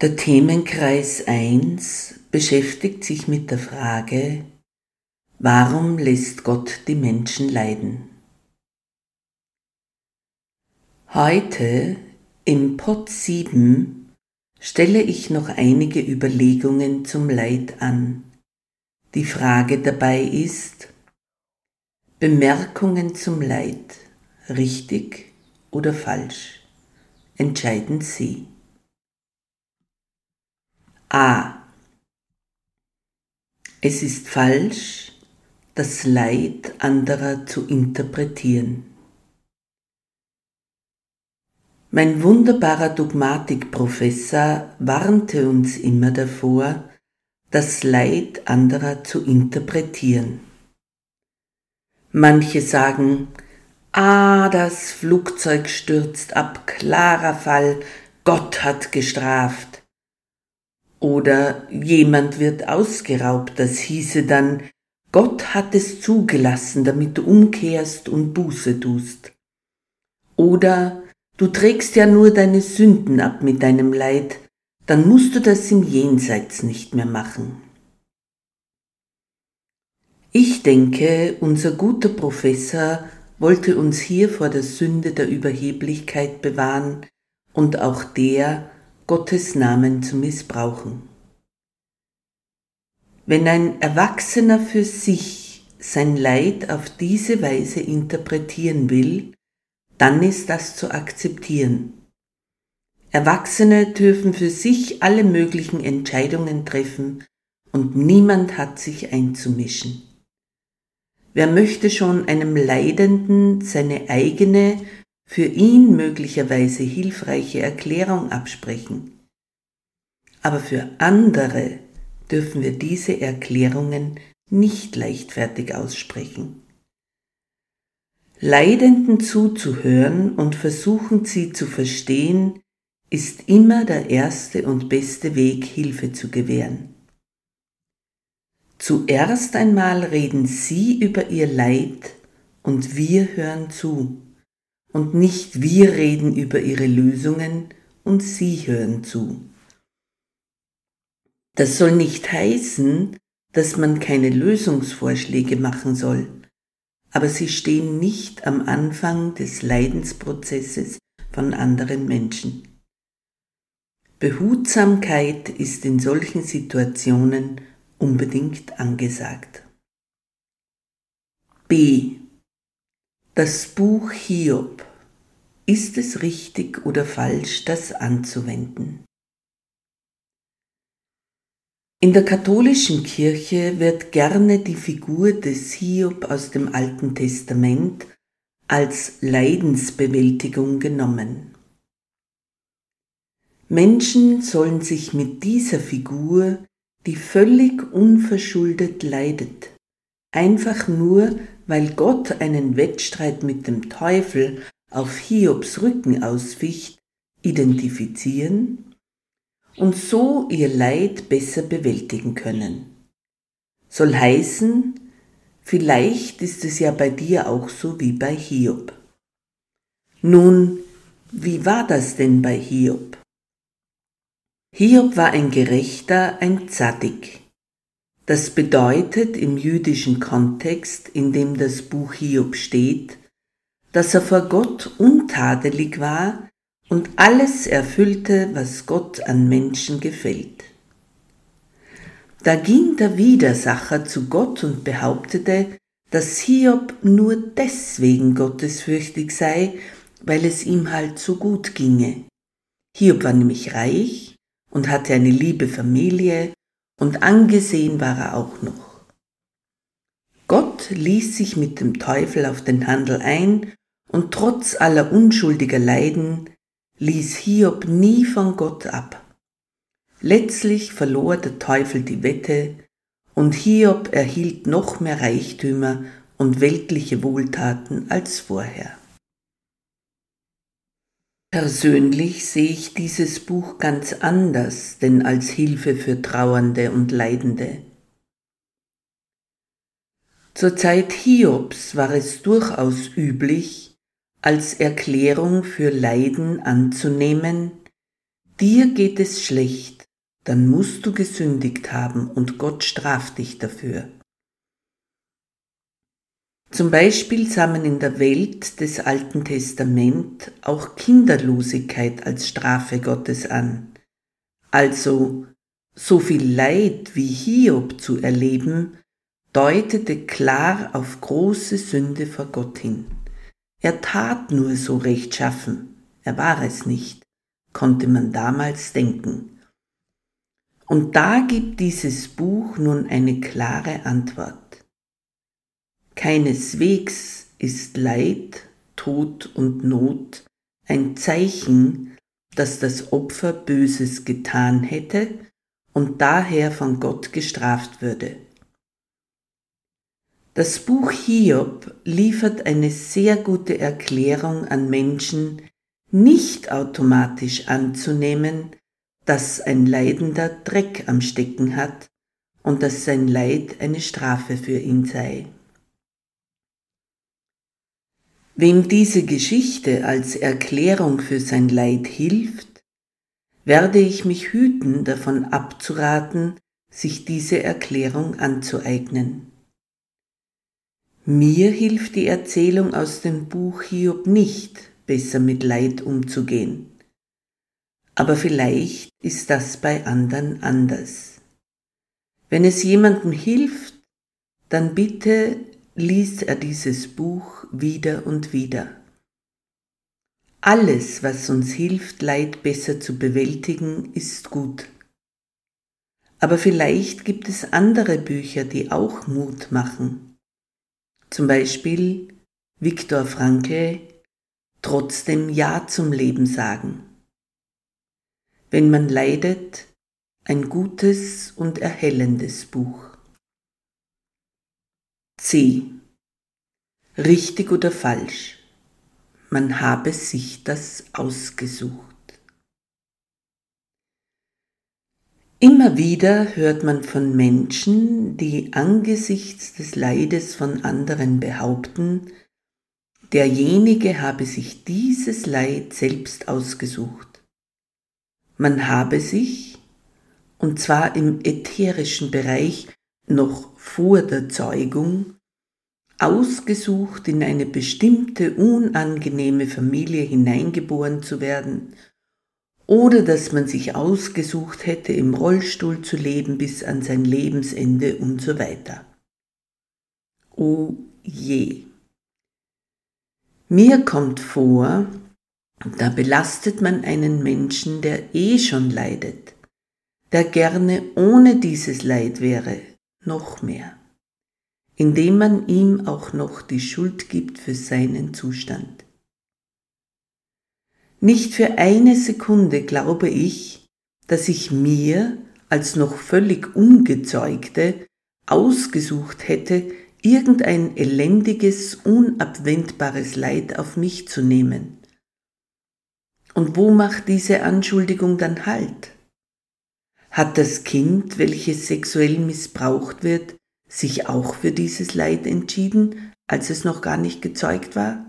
Der Themenkreis 1 beschäftigt sich mit der Frage, warum lässt Gott die Menschen leiden? Heute im Pod 7 stelle ich noch einige Überlegungen zum Leid an. Die Frage dabei ist, Bemerkungen zum Leid, richtig oder falsch? Entscheiden Sie. A. Es ist falsch, das Leid anderer zu interpretieren. Mein wunderbarer Dogmatikprofessor warnte uns immer davor, das Leid anderer zu interpretieren. Manche sagen, ah, das Flugzeug stürzt ab, klarer Fall, Gott hat gestraft. Oder jemand wird ausgeraubt, das hieße dann, Gott hat es zugelassen, damit du umkehrst und Buße tust. Oder du trägst ja nur deine Sünden ab mit deinem Leid, dann musst du das im Jenseits nicht mehr machen. Ich denke, unser guter Professor wollte uns hier vor der Sünde der Überheblichkeit bewahren und auch der, Gottes Namen zu missbrauchen. Wenn ein Erwachsener für sich sein Leid auf diese Weise interpretieren will, dann ist das zu akzeptieren. Erwachsene dürfen für sich alle möglichen Entscheidungen treffen und niemand hat sich einzumischen. Wer möchte schon einem Leidenden seine eigene für ihn möglicherweise hilfreiche Erklärung absprechen. Aber für andere dürfen wir diese Erklärungen nicht leichtfertig aussprechen. Leidenden zuzuhören und versuchen sie zu verstehen, ist immer der erste und beste Weg, Hilfe zu gewähren. Zuerst einmal reden sie über ihr Leid und wir hören zu und nicht wir reden über ihre Lösungen und sie hören zu. Das soll nicht heißen, dass man keine Lösungsvorschläge machen soll, aber sie stehen nicht am Anfang des Leidensprozesses von anderen Menschen. Behutsamkeit ist in solchen Situationen unbedingt angesagt. B. Das Buch Hiob. Ist es richtig oder falsch, das anzuwenden? In der katholischen Kirche wird gerne die Figur des Hiob aus dem Alten Testament als Leidensbewältigung genommen. Menschen sollen sich mit dieser Figur, die völlig unverschuldet leidet, einfach nur weil Gott einen Wettstreit mit dem Teufel auf Hiobs Rücken ausficht, identifizieren und so ihr Leid besser bewältigen können. Soll heißen, vielleicht ist es ja bei dir auch so wie bei Hiob. Nun, wie war das denn bei Hiob? Hiob war ein Gerechter, ein Zadig. Das bedeutet im jüdischen Kontext, in dem das Buch Hiob steht, dass er vor Gott untadelig war und alles erfüllte, was Gott an Menschen gefällt. Da ging der Widersacher zu Gott und behauptete, dass Hiob nur deswegen gottesfürchtig sei, weil es ihm halt so gut ginge. Hiob war nämlich reich und hatte eine liebe Familie und angesehen war er auch noch. Gott ließ sich mit dem Teufel auf den Handel ein und trotz aller unschuldiger Leiden ließ Hiob nie von Gott ab. Letztlich verlor der Teufel die Wette und Hiob erhielt noch mehr Reichtümer und weltliche Wohltaten als vorher. Persönlich sehe ich dieses Buch ganz anders, denn als Hilfe für Trauernde und Leidende. Zur Zeit Hiobs war es durchaus üblich, als Erklärung für Leiden anzunehmen, dir geht es schlecht, dann musst du gesündigt haben und Gott straft dich dafür. Zum Beispiel sah man in der Welt des Alten Testament auch Kinderlosigkeit als Strafe Gottes an. Also so viel Leid wie Hiob zu erleben, deutete klar auf große Sünde vor Gott hin. Er tat nur so rechtschaffen, er war es nicht, konnte man damals denken. Und da gibt dieses Buch nun eine klare Antwort. Keineswegs ist Leid, Tod und Not ein Zeichen, dass das Opfer Böses getan hätte und daher von Gott gestraft würde. Das Buch Hiob liefert eine sehr gute Erklärung an Menschen, nicht automatisch anzunehmen, dass ein Leidender Dreck am Stecken hat und dass sein Leid eine Strafe für ihn sei. Wem diese Geschichte als Erklärung für sein Leid hilft, werde ich mich hüten, davon abzuraten, sich diese Erklärung anzueignen. Mir hilft die Erzählung aus dem Buch Hiob nicht, besser mit Leid umzugehen. Aber vielleicht ist das bei anderen anders. Wenn es jemandem hilft, dann bitte liest er dieses Buch wieder und wieder. Alles, was uns hilft, Leid besser zu bewältigen, ist gut. Aber vielleicht gibt es andere Bücher, die auch Mut machen. Zum Beispiel Viktor Frankl Trotzdem Ja zum Leben sagen. Wenn man leidet, ein gutes und erhellendes Buch. C. Richtig oder falsch? Man habe sich das ausgesucht. Immer wieder hört man von Menschen, die angesichts des Leides von anderen behaupten, derjenige habe sich dieses Leid selbst ausgesucht. Man habe sich, und zwar im ätherischen Bereich, noch vor der Zeugung ausgesucht, in eine bestimmte unangenehme Familie hineingeboren zu werden, oder dass man sich ausgesucht hätte, im Rollstuhl zu leben bis an sein Lebensende und so weiter. O je. Mir kommt vor, da belastet man einen Menschen, der eh schon leidet, der gerne ohne dieses Leid wäre, noch mehr, indem man ihm auch noch die Schuld gibt für seinen Zustand. Nicht für eine Sekunde glaube ich, dass ich mir als noch völlig ungezeugte ausgesucht hätte, irgendein elendiges, unabwendbares Leid auf mich zu nehmen. Und wo macht diese Anschuldigung dann Halt? Hat das Kind, welches sexuell missbraucht wird, sich auch für dieses Leid entschieden, als es noch gar nicht gezeugt war?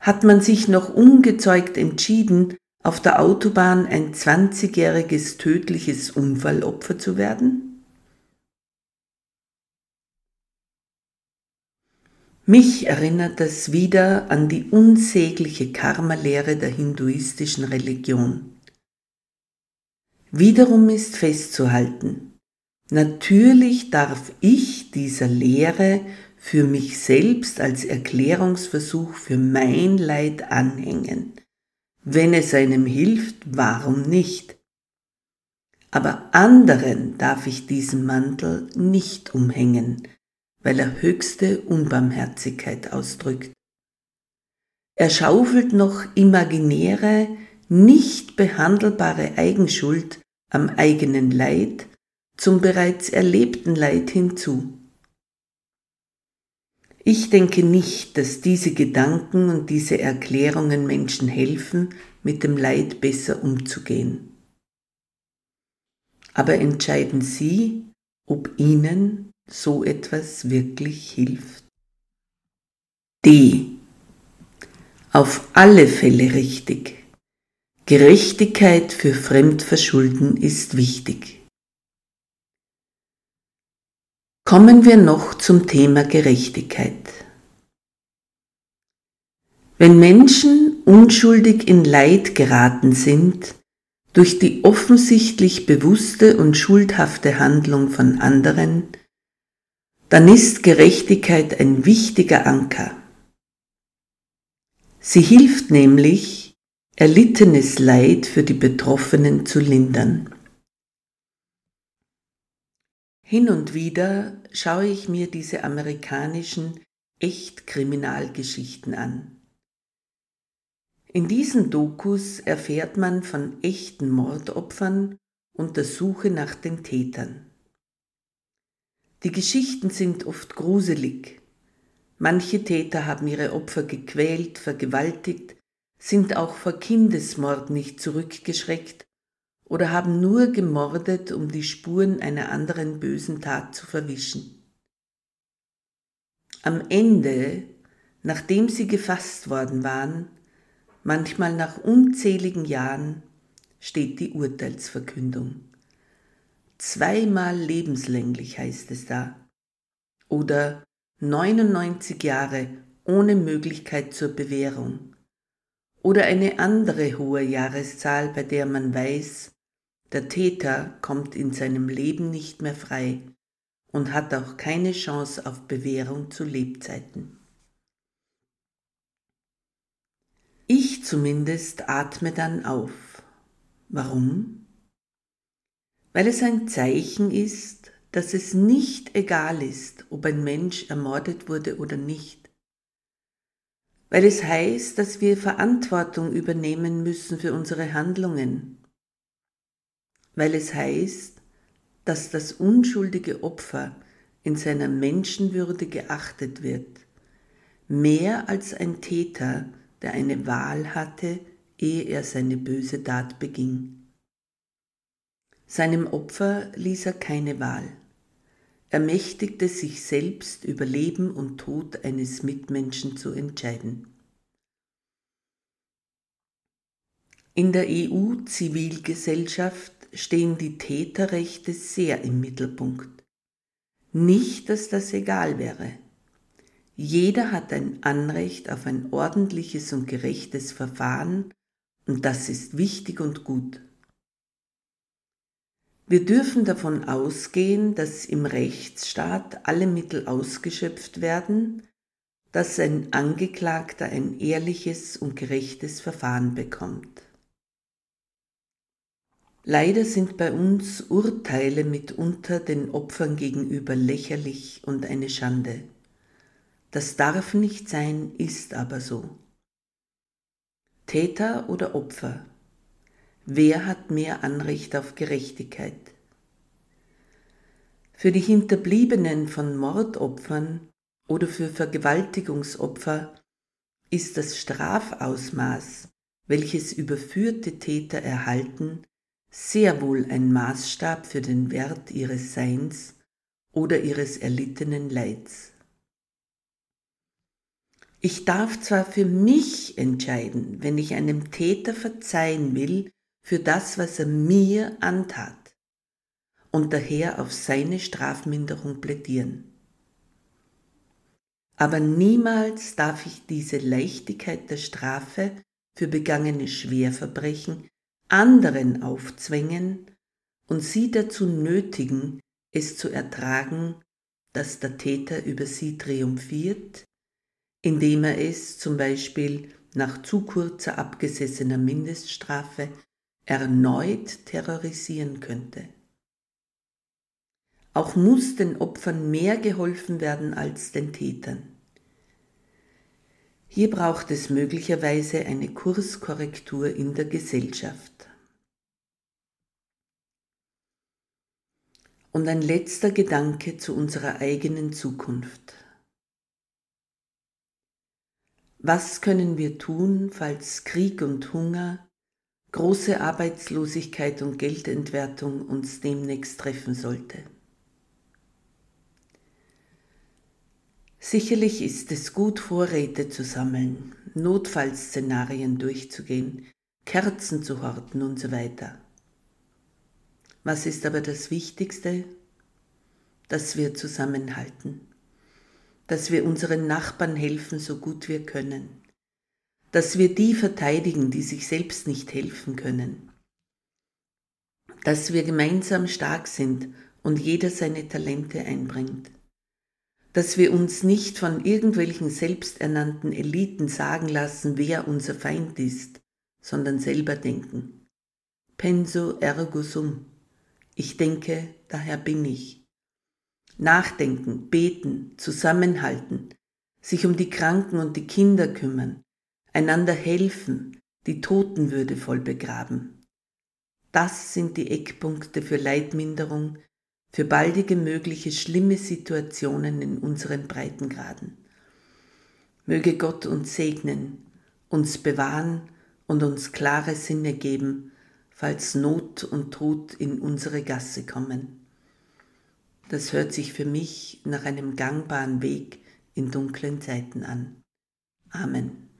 Hat man sich noch ungezeugt entschieden, auf der Autobahn ein 20-jähriges tödliches Unfallopfer zu werden? Mich erinnert das wieder an die unsägliche Karma-Lehre der hinduistischen Religion. Wiederum ist festzuhalten, Natürlich darf ich dieser Lehre für mich selbst als Erklärungsversuch für mein Leid anhängen. Wenn es einem hilft, warum nicht? Aber anderen darf ich diesen Mantel nicht umhängen, weil er höchste Unbarmherzigkeit ausdrückt. Er schaufelt noch imaginäre, nicht behandelbare Eigenschuld am eigenen Leid zum bereits erlebten Leid hinzu. Ich denke nicht, dass diese Gedanken und diese Erklärungen Menschen helfen, mit dem Leid besser umzugehen. Aber entscheiden Sie, ob Ihnen so etwas wirklich hilft. D. Auf alle Fälle richtig. Gerechtigkeit für Fremdverschulden ist wichtig. Kommen wir noch zum Thema Gerechtigkeit. Wenn Menschen unschuldig in Leid geraten sind, durch die offensichtlich bewusste und schuldhafte Handlung von anderen, dann ist Gerechtigkeit ein wichtiger Anker. Sie hilft nämlich, erlittenes Leid für die Betroffenen zu lindern. Hin und wieder schaue ich mir diese amerikanischen Echt-Kriminalgeschichten an. In diesen Dokus erfährt man von echten Mordopfern und der Suche nach den Tätern. Die Geschichten sind oft gruselig. Manche Täter haben ihre Opfer gequält, vergewaltigt, sind auch vor Kindesmord nicht zurückgeschreckt oder haben nur gemordet, um die Spuren einer anderen bösen Tat zu verwischen. Am Ende, nachdem sie gefasst worden waren, manchmal nach unzähligen Jahren, steht die Urteilsverkündung. Zweimal lebenslänglich heißt es da. Oder 99 Jahre ohne Möglichkeit zur Bewährung. Oder eine andere hohe Jahreszahl, bei der man weiß, der Täter kommt in seinem Leben nicht mehr frei und hat auch keine Chance auf Bewährung zu Lebzeiten. Ich zumindest atme dann auf. Warum? Weil es ein Zeichen ist, dass es nicht egal ist, ob ein Mensch ermordet wurde oder nicht. Weil es heißt, dass wir Verantwortung übernehmen müssen für unsere Handlungen weil es heißt, dass das unschuldige Opfer in seiner Menschenwürde geachtet wird, mehr als ein Täter, der eine Wahl hatte, ehe er seine böse Tat beging. Seinem Opfer ließ er keine Wahl. Er mächtigte sich selbst über Leben und Tod eines Mitmenschen zu entscheiden. In der EU-Zivilgesellschaft stehen die Täterrechte sehr im Mittelpunkt. Nicht, dass das egal wäre. Jeder hat ein Anrecht auf ein ordentliches und gerechtes Verfahren und das ist wichtig und gut. Wir dürfen davon ausgehen, dass im Rechtsstaat alle Mittel ausgeschöpft werden, dass ein Angeklagter ein ehrliches und gerechtes Verfahren bekommt. Leider sind bei uns Urteile mitunter den Opfern gegenüber lächerlich und eine Schande. Das darf nicht sein, ist aber so. Täter oder Opfer? Wer hat mehr Anrecht auf Gerechtigkeit? Für die Hinterbliebenen von Mordopfern oder für Vergewaltigungsopfer ist das Strafausmaß, welches überführte Täter erhalten, sehr wohl ein Maßstab für den Wert ihres Seins oder ihres erlittenen Leids. Ich darf zwar für mich entscheiden, wenn ich einem Täter verzeihen will für das, was er mir antat, und daher auf seine Strafminderung plädieren. Aber niemals darf ich diese Leichtigkeit der Strafe für begangene Schwerverbrechen anderen aufzwängen und sie dazu nötigen, es zu ertragen, dass der Täter über sie triumphiert, indem er es zum Beispiel nach zu kurzer abgesessener Mindeststrafe erneut terrorisieren könnte. Auch muss den Opfern mehr geholfen werden als den Tätern. Hier braucht es möglicherweise eine Kurskorrektur in der Gesellschaft. Und ein letzter Gedanke zu unserer eigenen Zukunft. Was können wir tun, falls Krieg und Hunger, große Arbeitslosigkeit und Geldentwertung uns demnächst treffen sollte? Sicherlich ist es gut, Vorräte zu sammeln, Notfallszenarien durchzugehen, Kerzen zu horten und so weiter. Was ist aber das Wichtigste? Dass wir zusammenhalten, dass wir unseren Nachbarn helfen, so gut wir können, dass wir die verteidigen, die sich selbst nicht helfen können, dass wir gemeinsam stark sind und jeder seine Talente einbringt, dass wir uns nicht von irgendwelchen selbsternannten Eliten sagen lassen, wer unser Feind ist, sondern selber denken. Penso ergo sum. Ich denke, daher bin ich. Nachdenken, beten, zusammenhalten, sich um die Kranken und die Kinder kümmern, einander helfen, die Toten würdevoll begraben. Das sind die Eckpunkte für Leidminderung, für baldige mögliche schlimme Situationen in unseren Breitengraden. Möge Gott uns segnen, uns bewahren und uns klare Sinne geben, falls Not und Tod in unsere Gasse kommen. Das hört sich für mich nach einem gangbaren Weg in dunklen Zeiten an. Amen.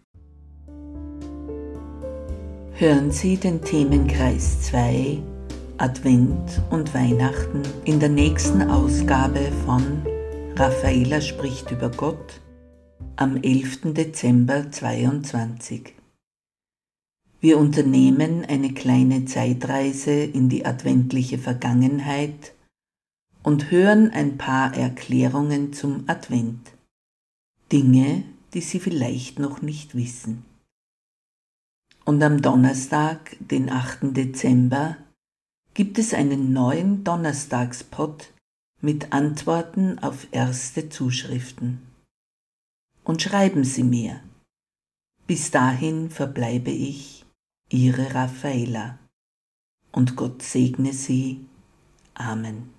Hören Sie den Themenkreis 2 Advent und Weihnachten in der nächsten Ausgabe von Raffaela spricht über Gott am 11. Dezember 2022. Wir unternehmen eine kleine Zeitreise in die adventliche Vergangenheit und hören ein paar Erklärungen zum Advent. Dinge, die Sie vielleicht noch nicht wissen. Und am Donnerstag, den 8. Dezember, gibt es einen neuen Donnerstagspot mit Antworten auf erste Zuschriften. Und schreiben Sie mir. Bis dahin verbleibe ich Ihre Raffaela. Und Gott segne Sie. Amen.